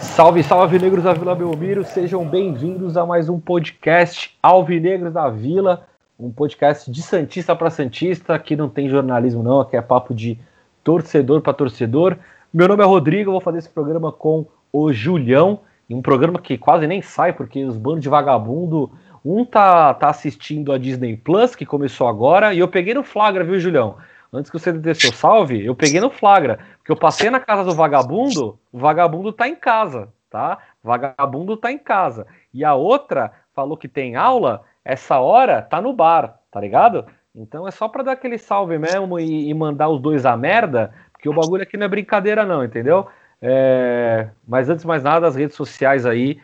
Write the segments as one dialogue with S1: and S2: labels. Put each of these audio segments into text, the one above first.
S1: Salve, salve, negros da Vila Belmiro, sejam bem-vindos a mais um podcast Alvinegros da Vila, um podcast de Santista para Santista, aqui não tem jornalismo não, aqui é papo de torcedor para torcedor. Meu nome é Rodrigo, vou fazer esse programa com o Julião, um programa que quase nem sai, porque os bandos de vagabundo, um tá, tá assistindo a Disney Plus, que começou agora, e eu peguei no flagra, viu, Julião? Antes que você dê seu salve, eu peguei no flagra. Porque eu passei na casa do vagabundo, o vagabundo tá em casa, tá? Vagabundo tá em casa. E a outra falou que tem aula, essa hora tá no bar, tá ligado? Então é só pra dar aquele salve mesmo e, e mandar os dois a merda, porque o bagulho aqui não é brincadeira, não, entendeu? É... Mas antes de mais nada, as redes sociais aí,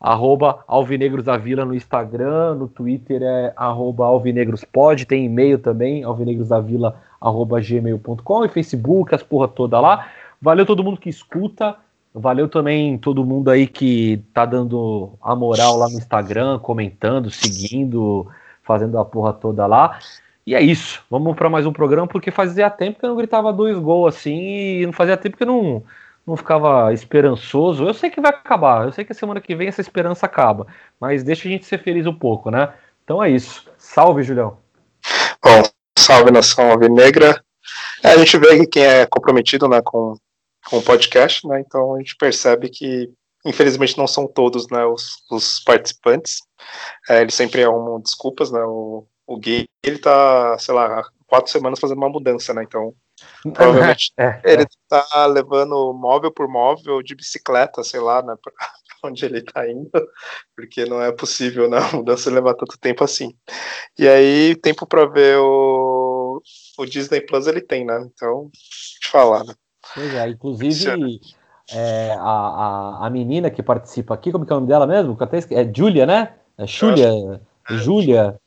S1: arroba Alvinegros da Vila no Instagram, no Twitter é arroba alvinegrospod, tem e-mail também, alvinegrosdavila arroba gmail.com e Facebook, as porra toda lá. Valeu todo mundo que escuta, valeu também todo mundo aí que tá dando a moral lá no Instagram, comentando, seguindo, fazendo a porra toda lá. E é isso, vamos para mais um programa, porque fazia tempo que eu não gritava dois gols assim, e não fazia tempo que eu não, não ficava esperançoso. Eu sei que vai acabar, eu sei que semana que vem essa esperança acaba, mas deixa a gente ser feliz um pouco, né? Então é isso. Salve, Julião.
S2: Bom, salve nação alvinegra. É, a gente vê quem é comprometido né, com, com o podcast, né? Então a gente percebe que, infelizmente, não são todos né, os, os participantes. É, eles sempre arrumam desculpas, né? O, o Gui, ele tá, sei lá, quatro semanas fazendo uma mudança, né? Então, provavelmente é, é, ele tá levando móvel por móvel de bicicleta, sei lá, né? Pra onde ele tá indo, porque não é possível, né? A mudança levar tanto tempo assim. E aí, tempo para ver o, o Disney Plus ele tem, né? Então, te falar, né?
S1: Pois é, inclusive. É, a, a, a menina que participa aqui, como que é o nome dela mesmo? É Julia, né? É Julia. É, Julia.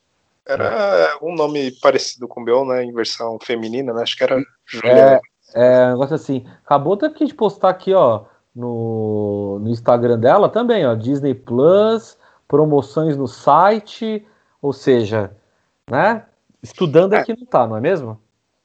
S2: Era um nome parecido com o meu, né? Em versão feminina, né? Acho que era
S1: Julia. É, é um negócio assim. Acabou até de postar aqui, ó, no, no Instagram dela também, ó. Disney Plus, promoções no site, ou seja, né? Estudando é. aqui não tá, não é mesmo?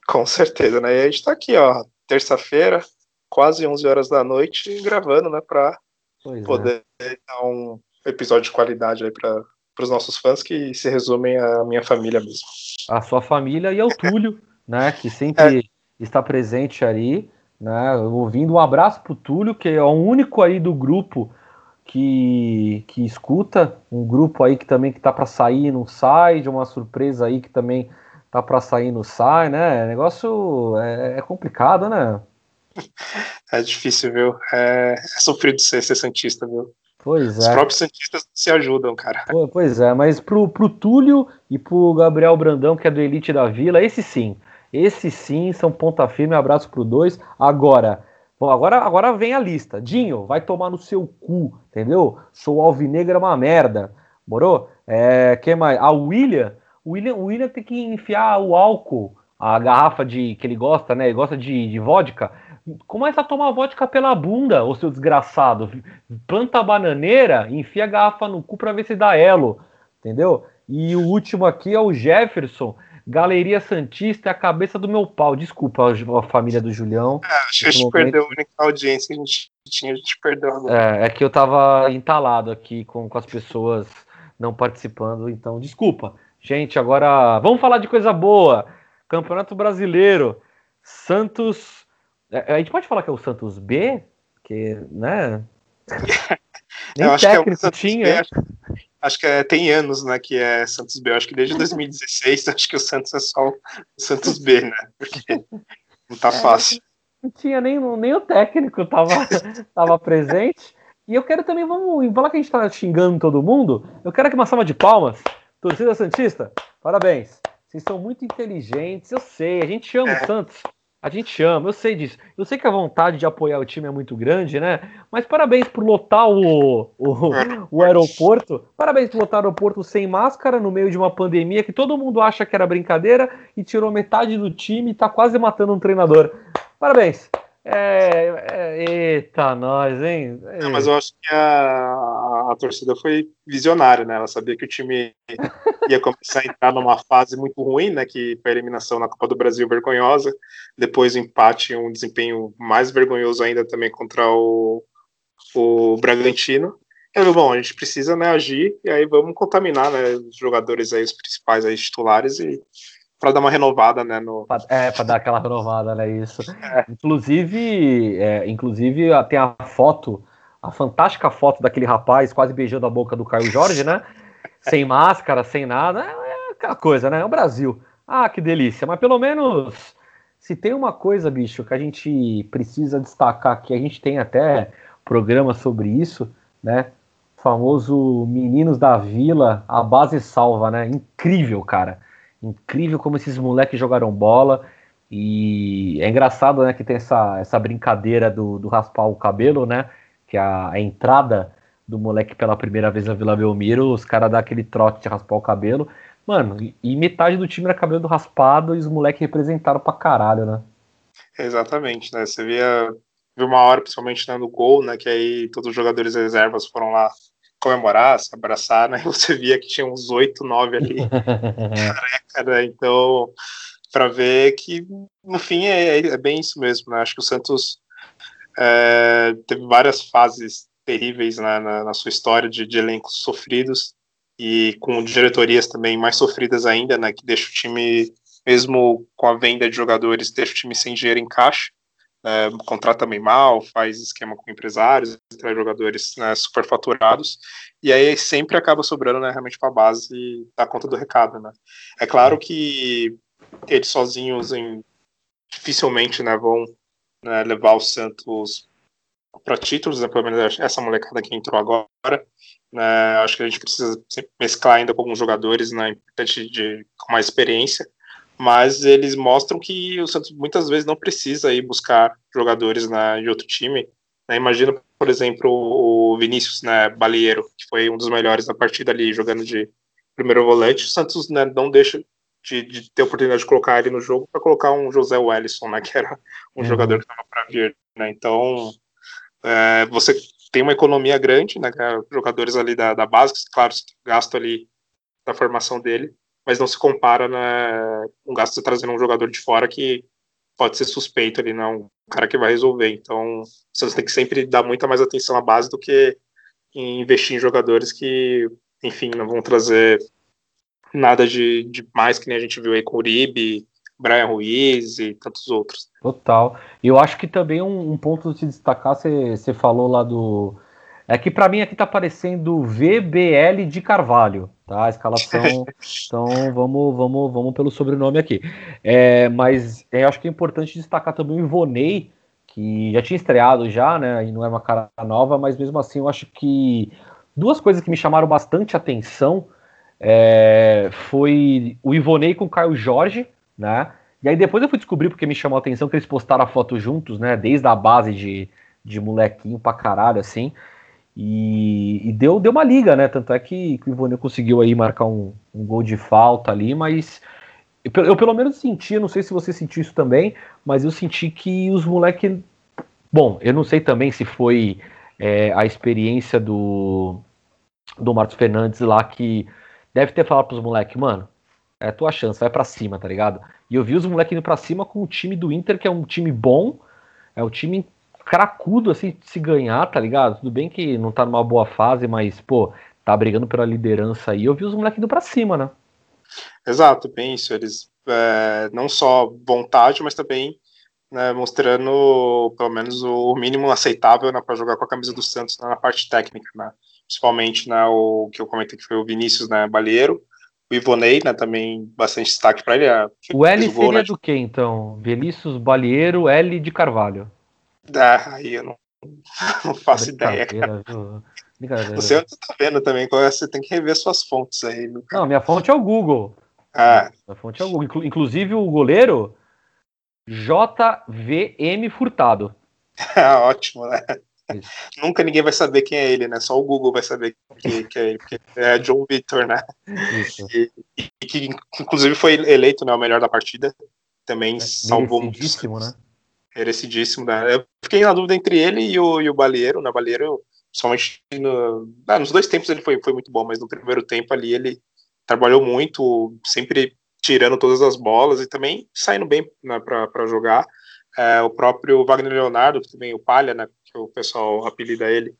S2: Com certeza, né? E a gente tá aqui, ó, terça-feira, quase 11 horas da noite, gravando, né? Pra pois poder é. dar um episódio de qualidade aí para para os nossos fãs que se resumem à minha família mesmo.
S1: A sua família e ao Túlio, né, que sempre é. está presente ali, né, ouvindo um abraço para o Túlio, que é o único aí do grupo que, que escuta, um grupo aí que também que tá para sair não sai, de uma surpresa aí que também tá para sair não sai, né, negócio é, é complicado, né?
S2: É difícil, viu? É, é sofrido ser, ser Santista, viu?
S1: Pois
S2: Os
S1: é.
S2: próprios Santistas se ajudam, cara.
S1: Pois é, mas pro, pro Túlio e pro Gabriel Brandão, que é do Elite da Vila, esse sim. Esse sim são ponta firme, abraço pro dois. Agora, bom, agora, agora vem a lista. Dinho, vai tomar no seu cu, entendeu? Sou alvinegra é uma merda. Morou? É, quem mais? A William, o William, o William tem que enfiar o álcool, a garrafa de que ele gosta, né? Ele gosta de, de vodka Começa a tomar vodka pela bunda, ô seu desgraçado. Planta a bananeira, enfia a garrafa no cu pra ver se dá elo. Entendeu? E o último aqui é o Jefferson. Galeria Santista é a cabeça do meu pau. Desculpa a família do Julião.
S2: É, acho que a gente momento. perdeu a única audiência que a gente tinha, a gente perdeu
S1: agora. É, é que eu tava entalado aqui com, com as pessoas não participando, então desculpa. Gente, agora vamos falar de coisa boa. Campeonato Brasileiro. Santos é, a gente pode falar que é o Santos B? Que, né?
S2: Nem eu acho técnico que é o tinha. B, acho, acho, que é, tem anos, né, que é Santos B. Eu acho que desde 2016, acho que o Santos é só o Santos B, né? Porque não tá é, fácil.
S1: Não tinha nem, nem o técnico tava, tava presente. E eu quero também, vamos falar que a gente tá xingando todo mundo. Eu quero aqui uma salva de palmas. Torcida Santista, parabéns. Vocês são muito inteligentes, eu sei. A gente ama é. o Santos. A gente ama, eu sei disso. Eu sei que a vontade de apoiar o time é muito grande, né? Mas parabéns por lotar o, o, o aeroporto. Parabéns por lotar o aeroporto sem máscara no meio de uma pandemia que todo mundo acha que era brincadeira e tirou metade do time e tá quase matando um treinador. Parabéns. É, é, eita, nós, hein?
S2: É, mas eu acho que a, a, torcida foi visionária, né? Ela sabia que o time ia começar a entrar numa fase muito ruim, né? Que foi a eliminação na Copa do Brasil vergonhosa, depois o empate, um desempenho mais vergonhoso ainda também contra o, o Bragantino. Eu bom, a gente precisa né, agir e aí vamos contaminar né, os jogadores aí, os principais aí, titulares e para dar uma renovada, né? No...
S1: É, para dar aquela renovada, né? Isso. É. Inclusive, é, inclusive tem a foto, a fantástica foto daquele rapaz quase beijando a boca do Caio Jorge, né? sem máscara, sem nada. É, é aquela coisa, né? É o Brasil. Ah, que delícia. Mas pelo menos, se tem uma coisa, bicho, que a gente precisa destacar que a gente tem até programa sobre isso, né? O famoso Meninos da Vila, a base salva, né? Incrível, cara Incrível como esses moleques jogaram bola. E é engraçado, né, que tem essa, essa brincadeira do, do raspar o cabelo, né? Que a, a entrada do moleque pela primeira vez na Vila Belmiro, os caras dão aquele trote de raspar o cabelo. Mano, e metade do time era cabelo raspado e os moleques representaram pra caralho, né?
S2: Exatamente, né? Você via, viu uma hora, principalmente né, no gol, né? Que aí todos os jogadores reservas foram lá comemorar, se abraçar, né? Você via que tinha uns oito, nove ali. Careca, né? Então, para ver que, no fim, é, é, bem isso mesmo, né? Acho que o Santos é, teve várias fases terríveis né, na, na, sua história de, de, elencos sofridos e com diretorias também mais sofridas ainda, né? Que deixa o time, mesmo com a venda de jogadores, deixa o time sem dinheiro em caixa é, contrata também mal, faz esquema com empresários, traz jogadores né, superfaturados, e aí sempre acaba sobrando né, realmente para a base dar conta do recado. Né. É claro que eles sozinhos em, dificilmente né, vão né, levar o Santos para títulos, né, pelo menos essa molecada que entrou agora. Né, acho que a gente precisa mesclar ainda com alguns jogadores né, importante de, com mais experiência mas eles mostram que o Santos muitas vezes não precisa ir buscar jogadores na, de outro time. Né? Imagina, por exemplo, o Vinícius né, Balieiro, que foi um dos melhores da partida ali, jogando de primeiro volante. O Santos né, não deixa de, de, ter oportunidade de colocar ele no jogo para colocar um José Wellison, né, que era um uhum. jogador que estava para vir. Né? Então, é, você tem uma economia grande, né, é jogadores ali da, da base, claro, gasto ali da formação dele, mas não se compara né, um gasto de trazendo um jogador de fora que pode ser suspeito ali, não um cara que vai resolver. Então, você tem que sempre dar muita mais atenção à base do que investir em jogadores que, enfim, não vão trazer nada de, de mais que nem a gente viu aí com o Uribe, Brian Ruiz e tantos outros.
S1: Total. E eu acho que também um, um ponto de se destacar, você falou lá do é que para mim aqui tá aparecendo VBL de Carvalho, tá? A escalação. então vamos, vamos, vamos pelo sobrenome aqui. É, mas eu acho que é importante destacar também o Ivonei, que já tinha estreado já, né? E não é uma cara nova, mas mesmo assim eu acho que duas coisas que me chamaram bastante atenção é, foi o Ivonei com o Caio Jorge, né? E aí depois eu fui descobrir porque me chamou a atenção que eles postaram a foto juntos, né? Desde a base de, de molequinho pra caralho, assim. E, e, deu, deu uma liga, né? Tanto é que, que o Ivone conseguiu aí marcar um, um, gol de falta ali, mas eu, eu, pelo menos senti, não sei se você sentiu isso também, mas eu senti que os moleques. Bom, eu não sei também se foi é, a experiência do, do Marcos Fernandes lá que deve ter falado pros moleques, mano, é tua chance, vai para cima, tá ligado? E eu vi os moleques indo pra cima com o time do Inter, que é um time bom, é um time cracudo assim se ganhar, tá ligado? Tudo bem que não tá numa boa fase, mas, pô, tá brigando pela liderança aí. Eu vi os moleques indo pra cima, né?
S2: Exato, bem isso. Eles é, não só vontade, mas também né, mostrando pelo menos o mínimo aceitável né, para jogar com a camisa do Santos né, na parte técnica, né? Principalmente né, o que eu comentei que foi o Vinícius né, Balieiro, o Ivonei, né, também bastante destaque para ele. É,
S1: o L o gol, seria né, do que então? Vinícius Balieiro, L de Carvalho.
S2: Ah, aí eu não, não faço ideia, cara. Você tá vendo também, você tem que rever suas fontes aí.
S1: Não, minha fonte é o Google.
S2: Ah.
S1: A fonte é o Google. Inclusive o goleiro JVM Furtado.
S2: Ótimo, né? Isso. Nunca ninguém vai saber quem é ele, né? Só o Google vai saber que, que é ele, porque é John Victor, né? E, e, que inclusive foi eleito né, o melhor da partida. Também é, salvou
S1: merecidíssimo, né?
S2: Merecidíssimo, né? Eu fiquei na dúvida entre ele e o, e o Balieiro, né? Balieiro, somente no, ah, nos dois tempos ele foi, foi muito bom, mas no primeiro tempo ali ele trabalhou muito, sempre tirando todas as bolas e também saindo bem né, para jogar. É, o próprio Wagner Leonardo, também o Palha, né, que o pessoal apelida ele,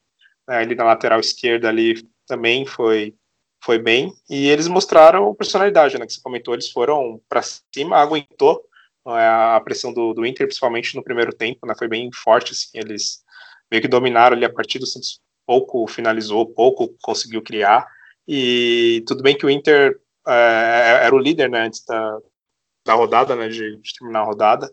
S2: né, ele na lateral esquerda ali também foi foi bem e eles mostraram personalidade, né, que você comentou, eles foram para cima, aguentou a pressão do, do Inter, principalmente no primeiro tempo, né, foi bem forte, assim, eles meio que dominaram ali a partida, o Santos pouco finalizou, pouco conseguiu criar, e tudo bem que o Inter é, era o líder, né, antes da, da rodada, né, de, de terminar a rodada,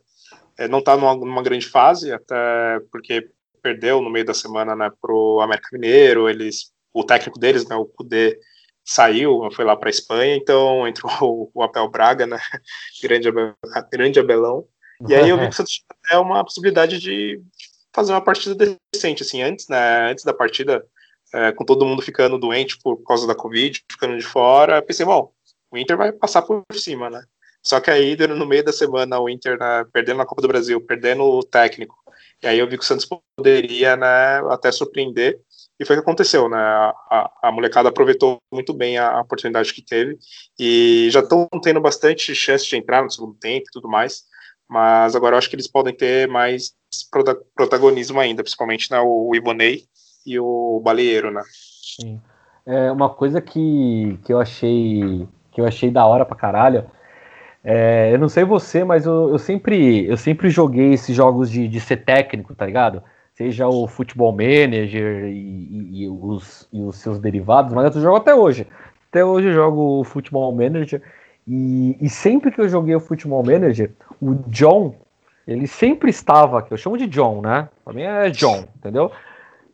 S2: é, não está numa, numa, grande fase, até porque perdeu no meio da semana né, para o América Mineiro, eles, o técnico deles, né, o Cudê, saiu, foi lá para a Espanha, então entrou o, Abel Braga, né, grande, grande Abelão, e aí eu vi que o Santos é uma possibilidade de fazer uma partida decente, assim, antes, né, antes da partida, é, com todo mundo ficando doente por causa da Covid, ficando de fora, pensei, bom, o Inter vai passar por cima, né, só que aí, no meio da semana, o Inter né, perdendo na Copa do Brasil, perdendo o técnico, e aí eu vi que o Santos poderia né, até surpreender, e foi o que aconteceu, né? A, a molecada aproveitou muito bem a, a, oportunidade que teve, e já estão tendo bastante chance de entrar no segundo tempo e tudo mais, mas agora eu acho que eles podem ter mais protagonismo ainda, principalmente né, o Ibonei e o Baleeiro, né?
S1: Sim. É uma coisa que, que eu achei que eu achei da hora pra caralho é, eu não sei você, mas eu, eu, sempre, eu sempre joguei esses jogos de, de ser técnico, tá ligado? Seja o Futebol Manager e, e, e, os, e os seus derivados, mas eu jogo até hoje. Até hoje eu jogo o Futebol Manager e, e sempre que eu joguei o Futebol Manager, o John, ele sempre estava, que eu chamo de John, né? Pra mim é John, entendeu?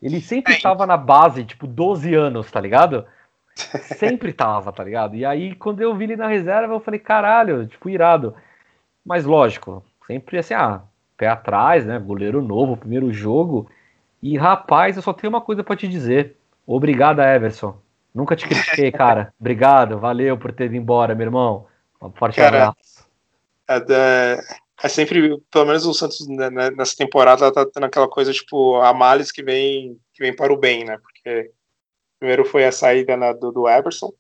S1: Ele sempre estava na base, tipo, 12 anos, tá ligado? Sempre tava, tá ligado? E aí, quando eu vi ele na reserva, eu falei, caralho, tipo, irado. Mas lógico, sempre assim, ah, pé atrás, né? Goleiro novo, primeiro jogo. E rapaz, eu só tenho uma coisa para te dizer. Obrigado, Everson. Nunca te critiquei, cara. Obrigado, valeu por ter ido embora, meu irmão. Um forte cara, abraço.
S2: É, é, é, sempre, pelo menos o Santos né, né nessa temporada tá tendo aquela coisa, tipo, a males que vem, que vem para o bem, né? Porque Primeiro foi a saída na, do, do Everson,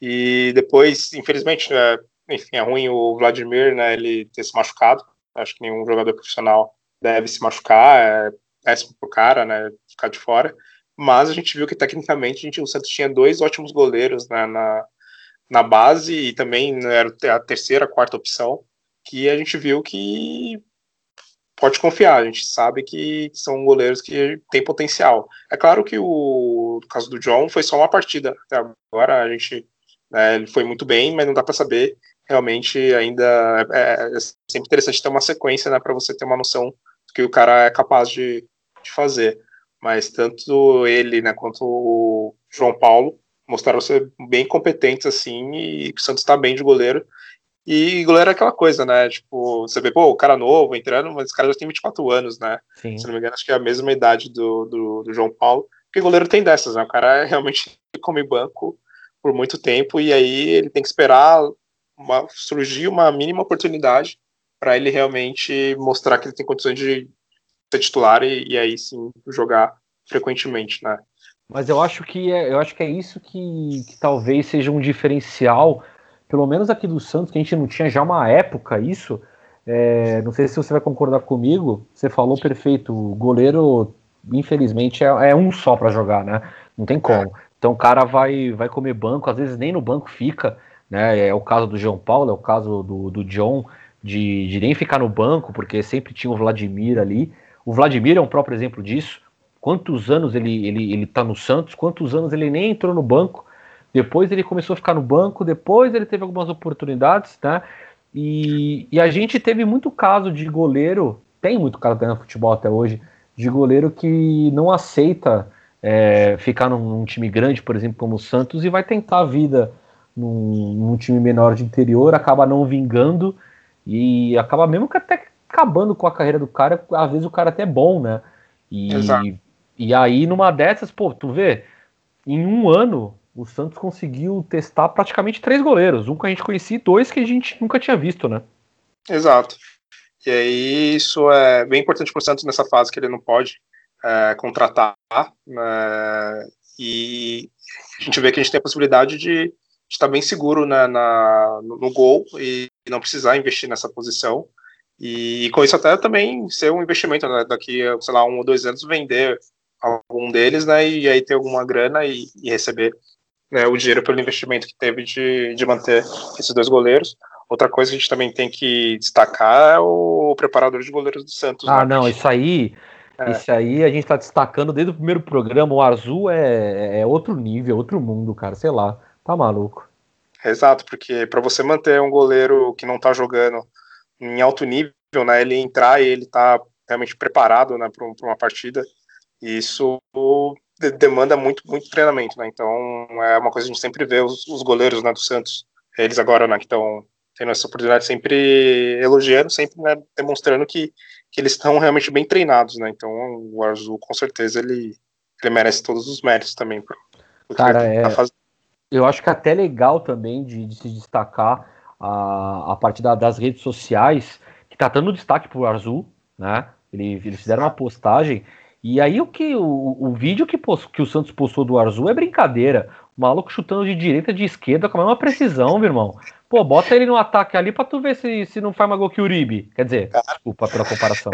S2: e depois, infelizmente, é, enfim, é ruim o Vladimir, né, ele ter se machucado. Acho que nenhum jogador profissional deve se machucar, é péssimo pro cara, né, ficar de fora. Mas a gente viu que tecnicamente a gente, o Santos tinha dois ótimos goleiros né, na, na base e também né, era a terceira, quarta opção, que a gente viu que pode confiar, a gente sabe que são goleiros que têm potencial. É claro que o no caso do John foi só uma partida até agora, a gente né, ele foi muito bem, mas não dá para saber realmente ainda é, é, sempre interessante ter uma sequência, né, para você ter uma noção do que o cara é capaz de, de fazer. Mas tanto ele, né, quanto o João Paulo mostraram ser bem competentes assim e o Santos está bem de goleiro e goleiro é aquela coisa, né? Tipo, você vê, pô, o cara novo entrando, mas o cara já tem 24 anos, né? Sim. Se não me engano, acho que é a mesma idade do, do, do João Paulo. Porque goleiro tem dessas, né? O cara é realmente come banco por muito tempo e aí ele tem que esperar uma, surgir uma mínima oportunidade para ele realmente mostrar que ele tem condições de ser titular e, e aí sim jogar frequentemente, né?
S1: Mas eu acho que é, eu acho que é isso que, que talvez seja um diferencial pelo menos aqui do Santos, que a gente não tinha já uma época isso. É, não sei se você vai concordar comigo. Você falou perfeito. O goleiro, infelizmente, é, é um só para jogar, né? Não tem como. Então o cara vai, vai comer banco, às vezes nem no banco fica. Né? É o caso do João Paulo, é o caso do, do John, de, de nem ficar no banco, porque sempre tinha o Vladimir ali. O Vladimir é um próprio exemplo disso. Quantos anos ele, ele, ele tá no Santos, quantos anos ele nem entrou no banco depois ele começou a ficar no banco, depois ele teve algumas oportunidades, né? E, e a gente teve muito caso de goleiro, tem muito caso no futebol até hoje, de goleiro que não aceita é, ficar num, num, time grande, por exemplo, como o Santos, e vai tentar a vida num, num, time menor de interior, acaba não vingando e acaba mesmo que até acabando com a carreira do cara, às vezes o cara até é bom, né? E, Exato. e aí, numa dessas, pô, tu vê, em um ano, o Santos conseguiu testar praticamente três goleiros, um que a gente conhecia e dois que a gente nunca tinha visto, né?
S2: Exato. E aí isso é bem importante para o Santos nessa fase que ele não pode é, contratar, né? e a gente vê que a gente tem a possibilidade de estar bem seguro né, na, no, gol e não precisar investir nessa posição. E, e com isso até também ser um investimento, né, daqui, sei lá, um ou dois anos vender algum deles, né, e aí ter alguma grana e, e receber né, o dinheiro pelo investimento que teve de, de manter esses dois goleiros. Outra coisa que a gente também tem que destacar é o preparador de goleiros do Santos.
S1: Ah, né? não, isso aí, é. isso aí a gente está destacando desde o primeiro programa. O Azul é, é outro nível, outro mundo, cara. Sei lá, tá maluco.
S2: Exato, porque para você manter um goleiro que não tá jogando em alto nível, né, ele entrar e ele tá realmente preparado, né, para uma partida, isso demanda muito, muito treinamento, né? Então é uma coisa que a gente sempre vê os, os goleiros né, do Santos, eles agora né, que estão tendo essa oportunidade sempre elogiando, sempre né, demonstrando que, que eles estão realmente bem treinados, né? Então o Azul com certeza ele, ele merece todos os méritos também pro,
S1: pro Cara, tá é, tá eu acho que é até legal também de, de se destacar a, a parte da, das redes sociais, que tá dando destaque pro Azul, né? Ele, eles fizeram uma postagem e aí o que o, o vídeo que, post, que o Santos postou do Arzu é brincadeira. O maluco chutando de direita, de esquerda, com a mesma precisão, meu irmão. Pô, bota ele no ataque ali pra tu ver se, se não faz mais gol que o Uribe. Quer dizer, desculpa pela comparação.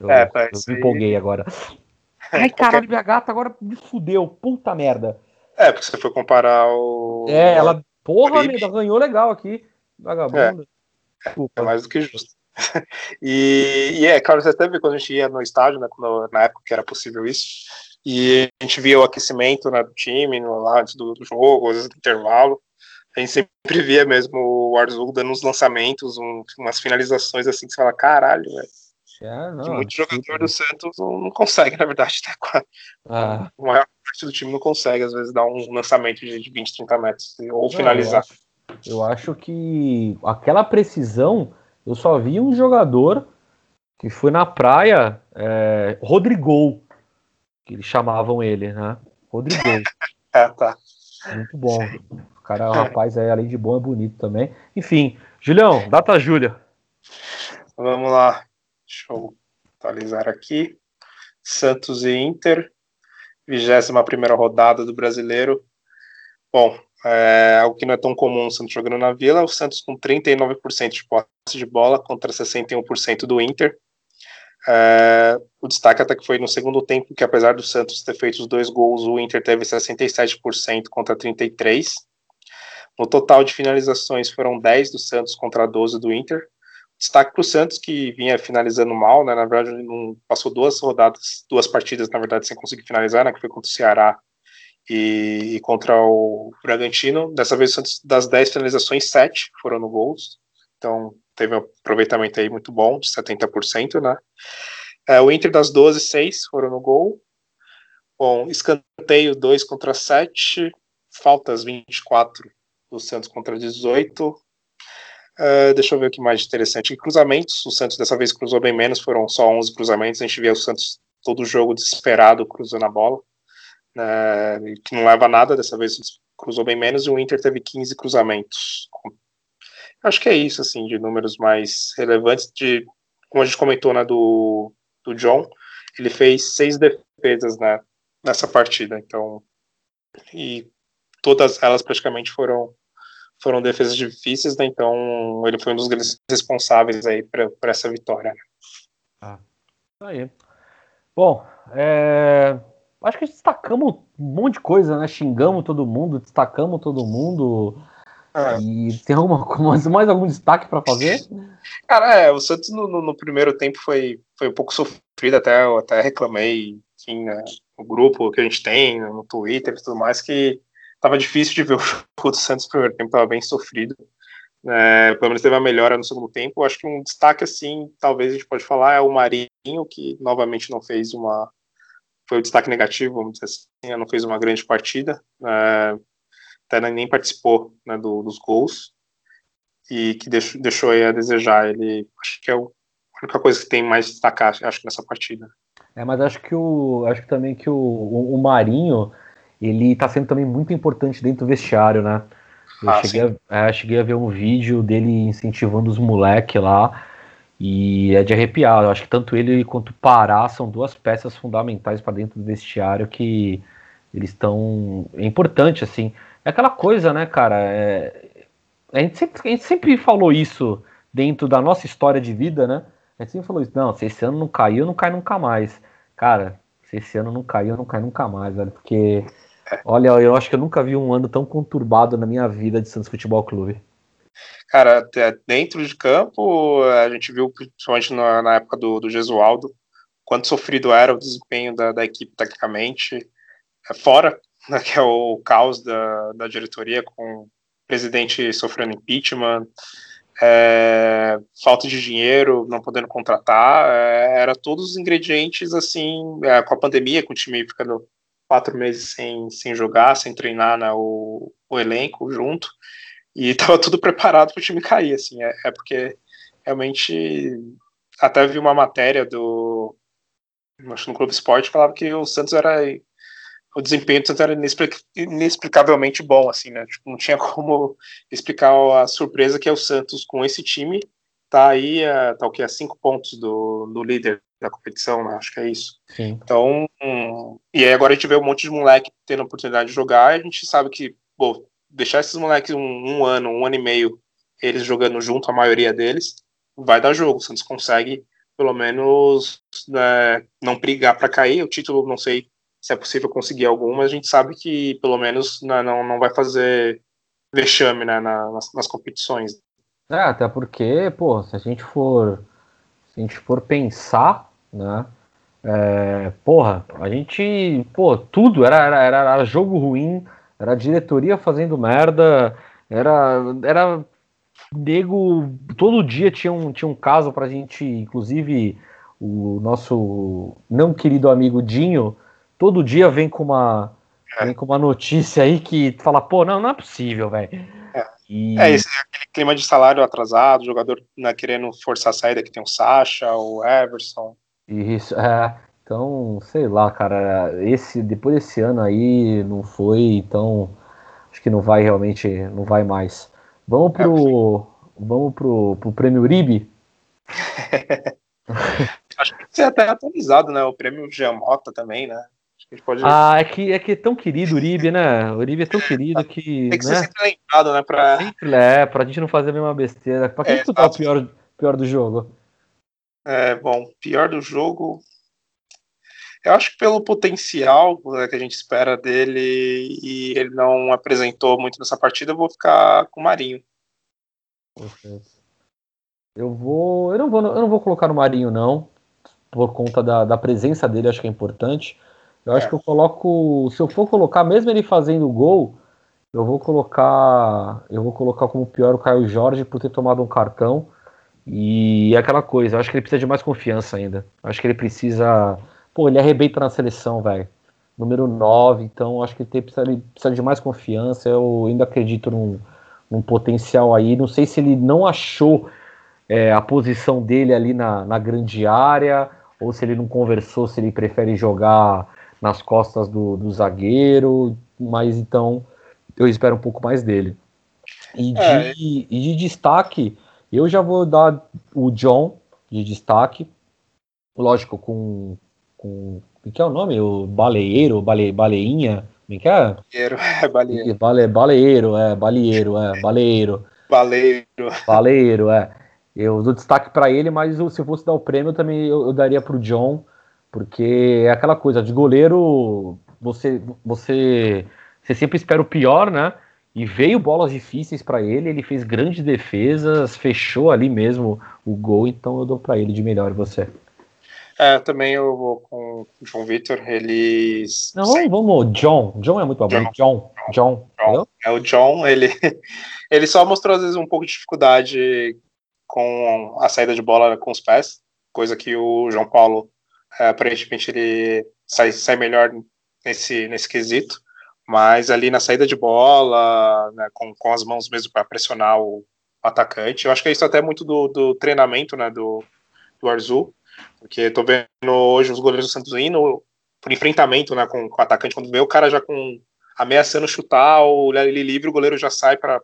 S1: Eu, é, eu me empolguei agora. Ai, caralho, minha gata agora me fudeu. Puta merda.
S2: É, porque você foi comparar o.
S1: É, ela. Porra, amiga, ganhou legal aqui. Vagabunda.
S2: É, é mais do que justo. e, e, é, claro, você até viu quando a gente ia no estádio, né, quando, na época que era possível isso, e a gente via o aquecimento né, do time no, lá antes do, do jogo, às vezes do intervalo, a gente sempre via mesmo o Arzul dando uns lançamentos, um, umas finalizações assim, que você fala, caralho, velho. É, não, que muito jogador do Santos não, não, consegue, na verdade, tá com a, ah. a maior parte do time não consegue, às vezes, dar um lançamento de 20, 30 metros ou não, finalizar.
S1: Eu acho, eu acho que aquela precisão eu só vi um jogador que foi na praia, é, Rodrigo, que eles chamavam ele, né? Rodrigo.
S2: é, tá.
S1: Muito bom. O cara, o rapaz, é, além de bom, é bonito também. Enfim, Julião, data Júlia.
S2: Vamos lá. Deixa eu atualizar aqui. Santos e Inter, 21 primeira rodada do Brasileiro. Bom, é, algo que não é tão comum o Santos jogando na Vila, o Santos com 39% de posse de bola contra 61% do Inter. É, o destaque até que foi no segundo tempo, que apesar do Santos ter feito os dois gols, o Inter teve 67% contra 33%. No total de finalizações foram 10 do Santos contra 12 do Inter. Destaque para o Santos, que vinha finalizando mal, né? Na verdade, não passou duas rodadas, duas partidas, na verdade, sem conseguir finalizar, né? Que foi contra o Ceará e, e, contra o Bragantino. Dessa vez, das 10 finalizações, 7 foram no gols. Então, teve um aproveitamento aí muito bom, de 70%, né? É, o Inter das 12, 6 foram no gol. Bom, escanteio 2 contra 7, faltas 24 do Santos contra 18. Uh, deixa eu ver o que mais interessante. Em cruzamentos, o Santos dessa vez cruzou bem menos, foram só 11 cruzamentos. A gente vê o Santos todo jogo desesperado cruzando a bola né, que não leva nada, dessa vez cruzou bem menos, e o Inter teve 15 cruzamentos. Acho que é isso, assim, de números mais relevantes, de, como a gente comentou, né, do, do John, ele fez seis defesas né, nessa partida, então, e todas elas praticamente foram foram defesas difíceis, né, então ele foi um dos grandes responsáveis aí por essa vitória. Né.
S1: Ah, aí. Bom, é, acho que destacamos um monte de coisa, né? Xingamos todo mundo, destacamos todo mundo. É. E tem alguma, mais, mais algum destaque para fazer?
S2: Cara, é, o Santos no, no, no, primeiro tempo foi, foi um pouco sofrido, até, eu até reclamei enfim, né, no grupo que a gente tem, no Twitter e tudo mais, que tava difícil de ver o jogo do Santos no primeiro tempo, tava bem sofrido. É, pelo menos teve uma melhora no segundo tempo. Acho que um destaque, assim, talvez a gente pode falar, é o Marinho, que novamente não fez uma, foi o destaque negativo, vamos dizer assim, não fez uma grande partida, é, até nem participou né, do, dos gols, e que deixou, deixou a desejar. Ele acho que é a única coisa que tem mais destacar, acho que nessa partida.
S1: É, mas acho que o. Acho que também que o, o, o Marinho ele está sendo também muito importante dentro do vestiário, né? Eu ah, cheguei, a, é, cheguei a ver um vídeo dele incentivando os moleques lá. E é de arrepiar. Eu acho que tanto ele quanto o Pará são duas peças fundamentais para dentro do vestiário que eles estão. É importante, assim. É aquela coisa, né, cara? É... A, gente sempre, a gente sempre falou isso dentro da nossa história de vida, né? A gente sempre falou isso. Não, se esse ano não caiu, não cai nunca mais. Cara, se esse ano não caiu, não cai nunca mais, velho. Porque Olha, eu acho que eu nunca vi um ano tão conturbado na minha vida de Santos Futebol Clube.
S2: Cara, até dentro de campo, a gente viu, principalmente na, época do, do Gesualdo, quanto sofrido era o desempenho da, da equipe tecnicamente. É, fora, né, que é o caos da, da diretoria, com o presidente sofrendo impeachment, é, falta de dinheiro, não podendo contratar, é, era todos os ingredientes assim, é, com a pandemia, com o time ficando quatro meses sem, sem jogar, sem treinar né, o, o elenco junto, e estava tudo preparado para o time cair, assim, é, é, porque realmente até vi uma matéria do acho no Clube Esporte falava que o Santos era o desempenho do Santos era inexplicavelmente bom, assim, né? Tipo, não tinha como explicar a surpresa que é o Santos com esse time tá aí, tá o que, a cinco pontos do, do líder da competição, né? acho que é isso. Sim. Então, um, e aí agora a gente vê um monte de moleque tendo a oportunidade de jogar, e a gente sabe que, pô, deixar esses moleques um, um, ano, um ano e meio, eles jogando junto, a maioria deles, vai dar jogo. O Santos consegue, pelo menos, né, não brigar para cair. O título, não sei se é possível conseguir algum, mas a gente sabe que, pelo menos, né, não, não vai fazer vexame né, nas, nas competições.
S1: É, até porque, pô, se a gente for se a gente for pensar, né? É, porra, a gente, pô, tudo era, era, era, jogo ruim, era diretoria fazendo merda, era, era nego, todo dia tinha um, tinha um caso pra gente, inclusive o nosso não querido amigo Dinho, todo dia vem com uma, vem com uma notícia aí que fala, pô, não, não é possível, velho.
S2: E... É, esse, aquele clima de salário atrasado, jogador né, querendo forçar a saída, que tem o Sacha, o Everson.
S1: Isso, é. Então, sei lá, cara, esse depois desse ano aí não foi, então acho que não vai realmente, não vai mais. Vamos pro, é, vamos pro, pro prêmio Uribe?
S2: acho que você é até atualizado, né? O prêmio Giamota também, né?
S1: Pode... Ah, é que, é que é tão querido o Uribe, né? O Uribe é tão querido que.
S2: Tem que
S1: né?
S2: ser sempre lembrado, né? Pra...
S1: Sempre, é, pra gente não fazer a mesma besteira. Pra quem é, que tu tá o pior, pior do jogo?
S2: É, bom, pior do jogo. Eu acho que pelo potencial né, que a gente espera dele e ele não apresentou muito nessa partida, eu vou ficar com o Marinho.
S1: Eu vou. Eu não vou, eu não vou colocar no Marinho, não. Por conta da, da presença dele, acho que é importante. Eu acho é. que eu coloco. Se eu for colocar, mesmo ele fazendo gol, eu vou colocar. Eu vou colocar como pior o Caio Jorge por ter tomado um cartão. E é aquela coisa, eu acho que ele precisa de mais confiança ainda. Acho que ele precisa. Pô, ele arrebenta na seleção, velho. Número 9, então acho que ele, tem, precisa, ele precisa de mais confiança. Eu ainda acredito num, num potencial aí. Não sei se ele não achou é, a posição dele ali na, na grande área, ou se ele não conversou, se ele prefere jogar nas costas do, do zagueiro, mas então eu espero um pouco mais dele. E de, é. e de destaque, eu já vou dar o John de destaque, lógico, com. com o que é o nome? O baleeiro, bale, baleinha? Como é que é?
S2: Baleeiro, é baleeiro.
S1: Bale, baleeiro, é, baleeiro, é, baleeiro.
S2: Baleiro.
S1: Baleiro, é. Eu dou destaque para ele, mas se eu fosse dar o prêmio, também eu, eu daria para o John porque é aquela coisa de goleiro, você, você, você sempre espera o pior, né? E veio bolas difíceis para ele, ele fez grandes defesas, fechou ali mesmo o gol, então eu dou para ele de melhor você.
S2: É, também eu vou com o João Vitor, eles.
S1: Não, vamos, vamos, John. John é muito bom. John. John. John.
S2: John. É o John, ele, ele só mostrou às vezes um pouco de dificuldade com a saída de bola com os pés, coisa que o João Paulo é, aparentemente ele sai, sai melhor nesse, nesse quesito, mas ali na saída de bola, né, com, com as mãos mesmo para pressionar o atacante, eu acho que é isso até muito do, do treinamento né, do, do Arzu, porque tô vendo hoje os goleiros do Santos indo por enfrentamento né, com, com o atacante, quando vê o cara já com ameaçando chutar, ou ele livre, o goleiro já sai para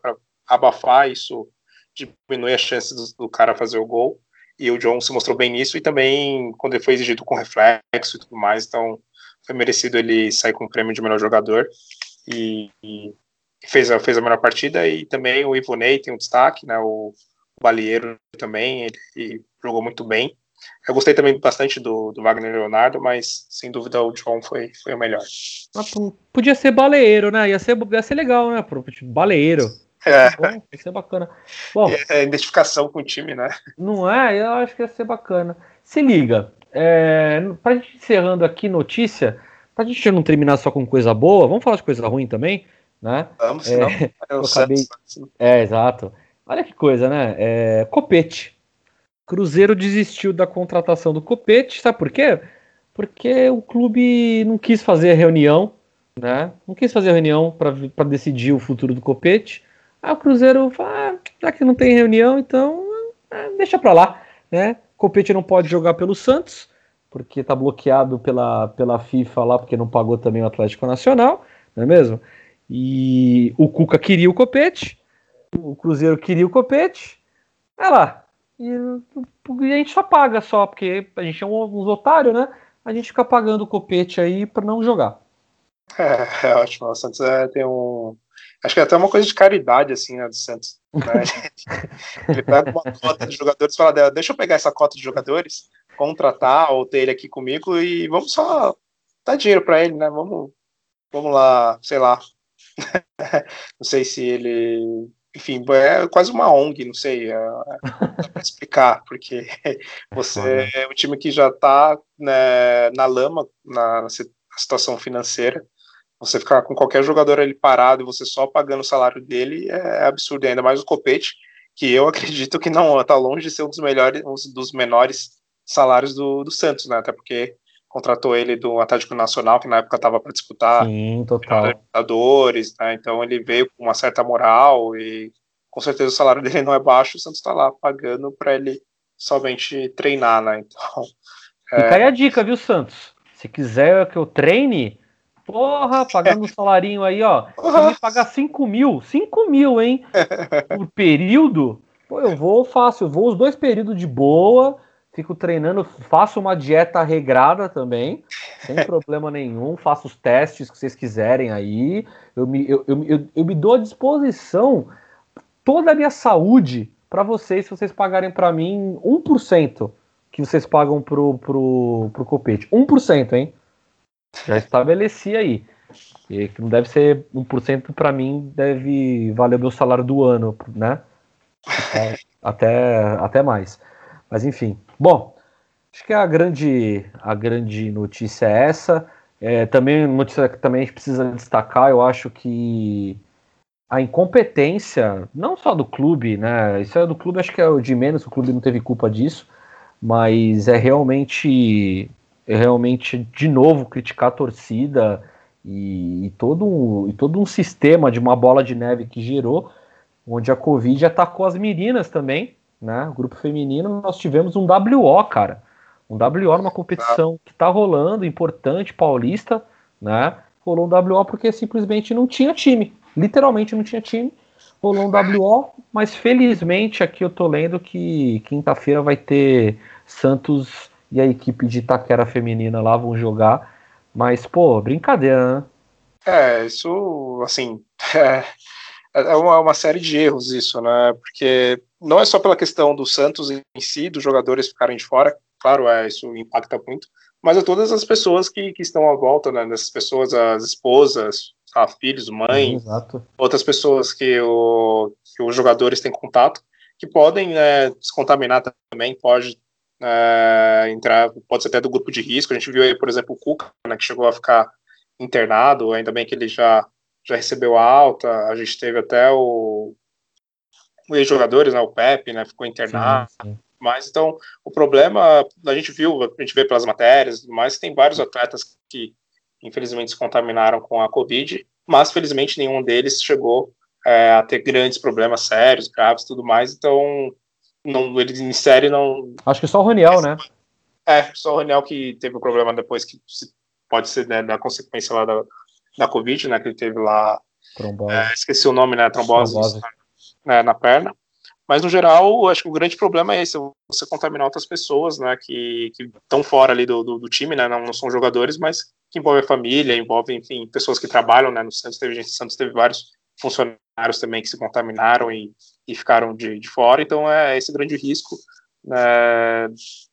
S2: abafar, isso diminui a chance do, do, cara fazer o gol. E o John se mostrou bem nisso, e também quando ele foi exigido com reflexo e tudo mais, então foi merecido ele sair com o prêmio de melhor jogador. E, e fez, a, fez a melhor partida, e também o Ivonei tem um destaque, né, o, o Balieiro também, ele, ele jogou muito bem. Eu gostei também bastante do, do Wagner Leonardo, mas sem dúvida o John foi, foi o melhor.
S1: Podia ser baleeiro, né? Ia ser, ia ser legal, né? Tipo, baleeiro. É. Bom, ia ser bacana. Bom,
S2: é identificação com o time, né?
S1: Não é? Eu acho que ia ser bacana. Se liga, é, pra gente encerrando aqui notícia, pra gente não terminar só com coisa boa, vamos falar de coisa ruim também, né?
S2: Vamos, é,
S1: eu acabei... É, exato. Olha que coisa, né? É, copete. Cruzeiro desistiu da contratação do Copete, sabe por quê? Porque o clube não quis fazer a reunião, né? Não quis fazer a reunião para decidir o futuro do Copete. Aí o Cruzeiro fala, ah, já que não tem reunião, então é, deixa para lá, né? Copete não pode jogar pelo Santos, porque está bloqueado pela, pela FIFA lá, porque não pagou também o Atlético Nacional, não é mesmo? E o Cuca queria o Copete, o Cruzeiro queria o Copete, é lá, e a gente só paga só, porque a gente é uns otários, né? A gente fica pagando o copete aí para não jogar.
S2: É, é ótimo. O Santos é, tem um. Acho que é até uma coisa de caridade, assim, né, do Santos. Né? ele pega uma cota de jogadores e fala: deixa eu pegar essa cota de jogadores, contratar ou ter ele aqui comigo e vamos só dar dinheiro para ele, né? Vamos, vamos lá, sei lá. não sei se ele enfim, é quase uma ONG, não sei, é, é explicar, porque você é um time que já está né, na lama, na, na, situação financeira, você ficar com qualquer jogador ali parado e você só pagando o salário dele é absurdo, ainda mais o Copete, que eu acredito que não está longe de ser um dos melhores, um dos menores salários do, do Santos, né, até porque contratou ele do Atlético Nacional, que na época estava para disputar
S1: Sim, total.
S2: Libertadores, né? então ele veio com uma certa moral e com certeza o salário dele não é baixo, o Santos está lá pagando para ele somente treinar, né? Então.
S1: É... Fica aí a dica, viu, Santos? Se quiser que eu treine, porra, pagando um salarinho aí, ó. Se me pagar 5 mil, 5 mil, hein? Por período, pô, eu vou fácil, eu vou os dois períodos de boa fico treinando, faço uma dieta regrada também, sem problema nenhum, faço os testes que vocês quiserem aí, eu me, eu, eu, eu, eu me dou à disposição toda a minha saúde para vocês, se vocês pagarem para mim 1% que vocês pagam pro, pro, pro copete. 1%, hein? Já estabeleci aí. E que não deve ser 1% para mim, deve valer o meu salário do ano, né? É, até, até mais. Mas enfim. Bom, acho que a grande, a grande notícia é essa. É, também notícia que também a gente precisa destacar, eu acho que a incompetência, não só do clube, né? Isso é do clube, acho que é o de menos, o clube não teve culpa disso, mas é realmente, realmente de novo criticar a torcida e, e todo, um, e todo um sistema de uma bola de neve que gerou, onde a Covid atacou as meninas também, né? O grupo feminino, nós tivemos um WO, cara. Um WO numa competição que tá rolando, importante, paulista, né? Rolou um WO porque simplesmente não tinha time. Literalmente não tinha time. Rolou um WO, mas felizmente aqui eu tô lendo que quinta-feira vai ter Santos e a equipe de Itaquera feminina lá vão jogar. Mas, pô, brincadeira, né?
S2: É, isso, assim, é, é uma, uma série de erros isso, né? Porque não é só pela questão do Santos em si, dos jogadores ficarem de fora, claro, é, isso impacta muito, mas a todas as pessoas que, que estão à volta, né, dessas pessoas, as esposas, a filhos, mãe, outras pessoas que, o, que os jogadores têm contato, que podem é, se contaminar também, pode é, entrar, pode ser até do grupo de risco. A gente viu aí, por exemplo, o Cuca, né, que chegou a ficar internado, ainda bem que ele já, já recebeu alta. A gente teve até o, ex-jogadores, né, o Pepe, né, ficou internado. Sim, sim. Mas então, o problema, a gente viu, a gente vê pelas matérias, mas tem vários atletas que infelizmente se contaminaram com a Covid, mas felizmente nenhum deles chegou é, a ter grandes problemas sérios, graves tudo mais. Então, não, eles em série não.
S1: Acho que só o Roniel, né?
S2: É, só o Roniel que teve o um problema depois que pode ser né, da consequência lá da, da Covid, né? Que ele teve lá. É, esqueci o nome, né? Trombose, Trombose. Né, na perna. Mas, no geral, acho que o grande problema é esse, você contaminar outras pessoas, né, que estão fora ali do, do, do, time, né, não, não são jogadores, mas que envolve a família, envolve, enfim, pessoas que trabalham, né, no Santos teve gente, Santos teve vários funcionários também que se contaminaram e, e ficaram de, de fora, então é esse grande risco né,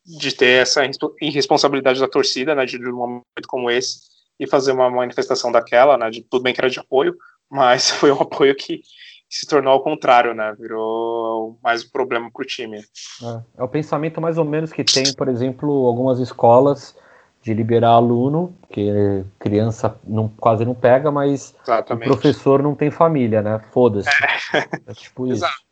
S2: de ter essa irresponsabilidade da torcida, né, de, um momento como esse, e fazer uma manifestação daquela, né, de tudo bem que era de apoio, mas foi um apoio que se tornou ao contrário, né? Virou mais um problema para o time.
S1: É, é, o pensamento mais ou menos que tem, por exemplo, algumas escolas de liberar aluno, que criança não, quase não pega, mas Exatamente. o professor não tem família, né? Foda-se. É. é. tipo isso. Exato.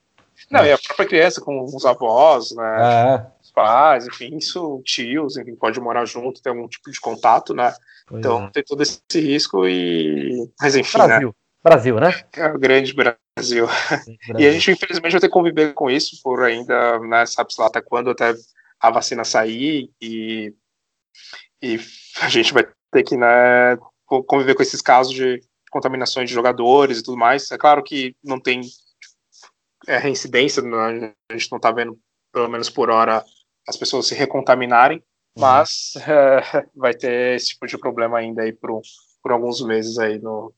S2: Não, e a própria criança com os avós, né? É. Os pais, enfim, isso, tios, enfim, pode morar junto, ter algum tipo de contato, né? Pois então é. tem todo esse risco e. Mas enfim.
S1: Né? Brasil. Né? Brasil, né?
S2: É o grande Brasil. Brasil. E a gente, infelizmente, vai ter que conviver com isso por ainda, né, sabe-se lá até quando até a vacina sair e, e a gente vai ter que né, conviver com esses casos de contaminações de jogadores e tudo mais. É claro que não tem é, reincidência, né, a gente não está vendo, pelo menos por hora, as pessoas se recontaminarem, uhum. mas é, vai ter esse tipo de problema ainda aí por, por alguns meses aí no,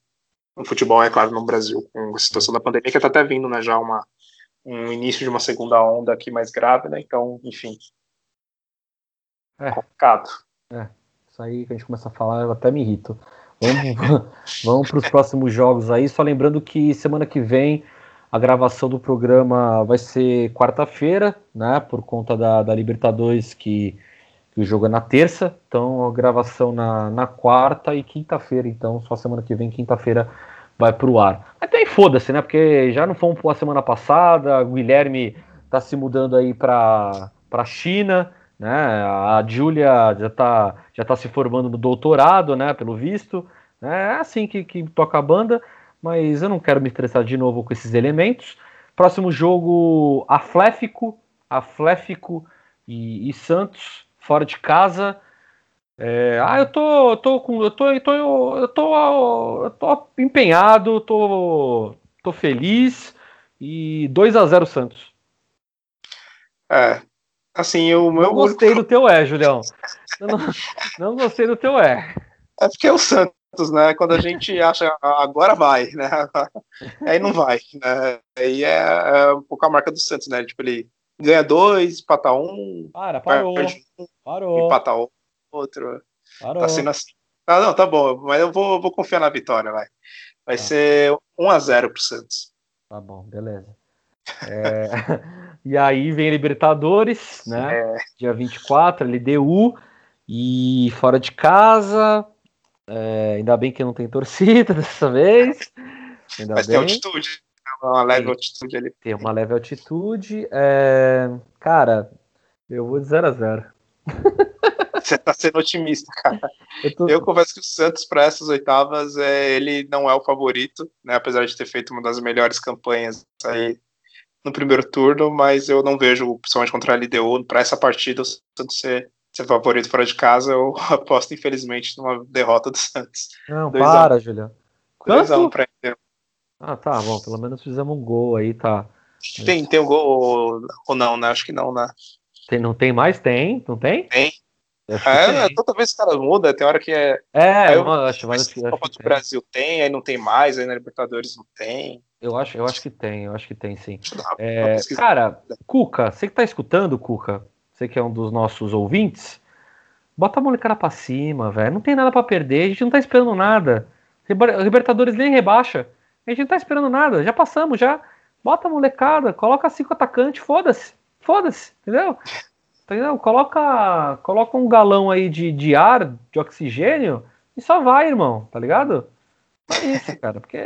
S2: no futebol, é claro, no Brasil, com a situação da pandemia, que está até vindo, né, já uma, um início de uma segunda onda aqui mais grave, né, então, enfim,
S1: é complicado. É, isso aí que a gente começa a falar, eu até me irrito. Vamos, vamos para os próximos jogos aí, só lembrando que semana que vem a gravação do programa vai ser quarta-feira, né, por conta da, da Libertadores que que o jogo é na terça, então a gravação na, na quarta e quinta-feira, então só semana que vem, quinta-feira, vai pro ar. Até foda-se, né? Porque já não fomos a semana passada, o Guilherme tá se mudando aí pra, pra China, né? A Júlia já tá, já tá se formando no doutorado, né? Pelo visto. É assim que, que toca a banda, mas eu não quero me estressar de novo com esses elementos. Próximo jogo, Afléfico, Afléfico e, e Santos, fora de casa. É, ah, eu tô, tô com, eu tô, eu tô, eu tô, eu tô empenhado, tô, tô feliz e 2 a 0 Santos.
S2: É, assim, o meu.
S1: Não gostei do teu é, Julião. não, não gostei do teu é.
S2: É porque é o Santos, né? Quando a gente acha agora vai, né? Aí não vai, né? Aí é, é um pouco a marca do Santos, né? Tipo, ele ganha dois, empata um.
S1: Para, parou.
S2: Perde
S1: um, parou.
S2: Empata outro. Parou. Tá sendo assim. Ah, não, tá bom, mas eu vou, vou confiar na vitória, vai. Vai tá. ser 1x0 pro Santos.
S1: Tá bom, beleza. É... e aí vem Libertadores, né? É. Dia 24, LDU. E fora de casa. É... ainda bem que não tem torcida dessa vez. Ainda
S2: Mas bem. tem altitude uma leve altitude ali.
S1: Tem uma leve altitude. É... Cara, eu vou de 0 a 0
S2: Você tá sendo otimista, cara. Eu, tô... eu confesso que o Santos, para essas oitavas, é, ele não é o favorito, né? Apesar de ter feito uma das melhores campanhas aí no primeiro turno, mas eu não vejo, principalmente contra a LDU, para essa partida, o Santos ser, ser favorito fora de casa. Eu aposto, infelizmente, numa derrota do Santos.
S1: Não, para, a... Julião.
S2: Quanto? Pra
S1: ah, tá, bom, pelo menos fizemos um gol aí, tá.
S2: Tem, tem um gol ou não, né? Acho que não, né?
S1: Tem, não tem mais? Tem? Não tem?
S2: Tem. É, tem. toda vez que o cara muda, tem hora que é.
S1: É, eu, acho, mas
S2: acho, Copa do tem. Brasil tem, aí não tem mais, aí na Libertadores não tem.
S1: Eu acho, eu acho que tem, eu acho que tem sim. É, cara, Cuca, você que tá escutando, Cuca, você que é um dos nossos ouvintes, bota a molecada pra cima, velho. Não tem nada para perder, a gente não tá esperando nada. Libertadores nem rebaixa. A gente não tá esperando nada, já passamos, já. Bota a molecada, coloca cinco atacantes, foda-se. Foda-se, entendeu? entendeu? Coloca, coloca um galão aí de, de ar, de oxigênio, e só vai, irmão, tá ligado? É isso, cara, porque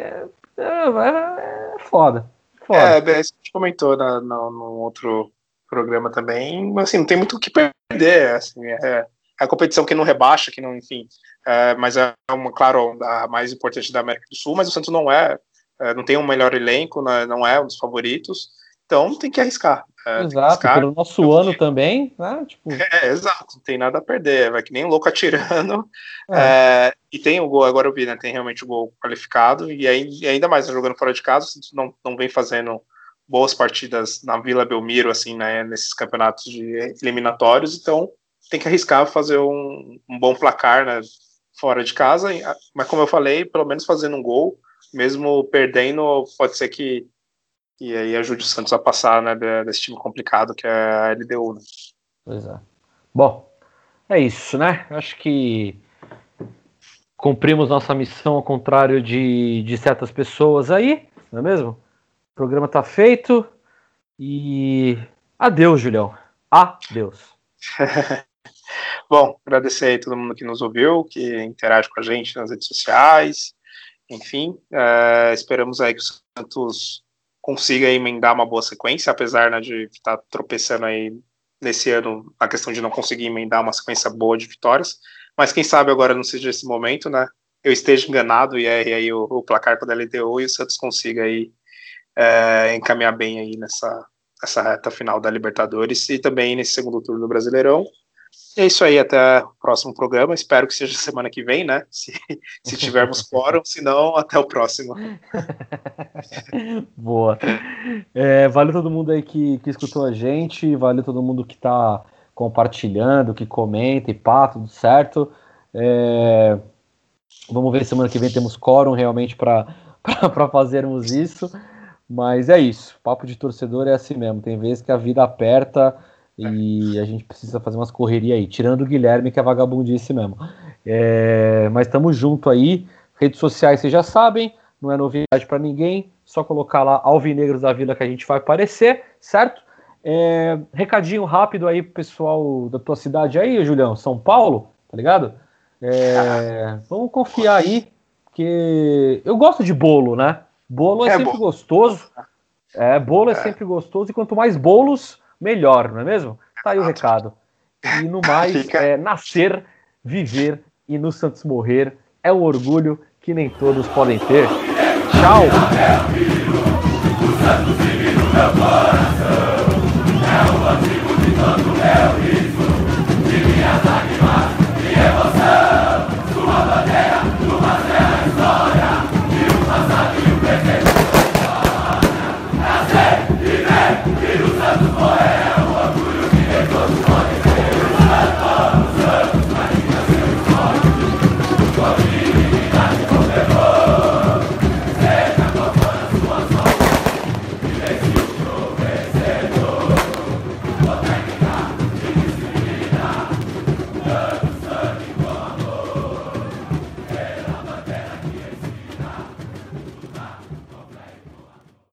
S1: é, é, é foda. foda.
S2: É, a gente comentou na, no, no outro programa também, assim, não tem muito o que perder, assim, é, a competição que não rebaixa, que não, enfim, é, mas é uma, claro, a mais importante da América do Sul, mas o Santos não é é, não tem um melhor elenco, né, não é um dos favoritos. Então tem que arriscar.
S1: É, exato, que pelo nosso ano também, né? Tipo...
S2: É, exato, não tem nada a perder, vai que nem louco atirando. É. É, e tem o gol, agora eu vi, né? Tem realmente o gol qualificado, e, aí, ainda mais jogando fora de casa, não, não vem fazendo boas partidas na Vila Belmiro, assim, né? Nesses campeonatos de eliminatórios, então tem que arriscar fazer um, um bom placar, né? Fora de casa, mas como eu falei, pelo menos fazendo um gol, mesmo perdendo, pode ser que e aí ajude o Santos a passar né, desse time complicado que é a LDU. Né?
S1: Pois é. Bom, é isso, né? Acho que cumprimos nossa missão ao contrário de, de certas pessoas aí, não é mesmo? O programa tá feito e adeus, Julião. Adeus.
S2: Bom, agradecer aí todo mundo que nos ouviu, que interage com a gente nas redes sociais, enfim, é, esperamos aí que o Santos consiga emendar uma boa sequência, apesar né, de estar tá tropeçando aí nesse ano a questão de não conseguir emendar uma sequência boa de vitórias. Mas quem sabe agora não seja esse momento, né? Eu esteja enganado e erre aí o, o placar para a LTO e o Santos consiga aí é, encaminhar bem aí nessa, nessa reta final da Libertadores e também nesse segundo turno do Brasileirão. É isso aí, até o próximo programa. Espero que seja semana que vem, né? Se, se tivermos quórum, se não, até o próximo.
S1: Boa. É, vale todo mundo aí que, que escutou a gente, vale todo mundo que está compartilhando, que comenta e pá, tudo certo. É, vamos ver semana que vem temos quórum realmente para fazermos isso. Mas é isso, papo de torcedor é assim mesmo. Tem vezes que a vida aperta e a gente precisa fazer umas correrias aí, tirando o Guilherme, que é vagabundice mesmo. É, mas estamos junto aí. Redes sociais vocês já sabem, não é novidade para ninguém. Só colocar lá Alvinegros da Vila que a gente vai aparecer, certo? É, recadinho rápido aí pro pessoal da tua cidade aí, Julião, São Paulo, tá ligado? É, vamos confiar aí, porque eu gosto de bolo, né? Bolo é, é sempre gostoso. É, bolo é, é sempre gostoso e quanto mais bolos, melhor, não é mesmo? Tá aí o recado. E no mais, é, nascer, viver e no Santos morrer é um orgulho que nem todos podem ter. Tchau! É o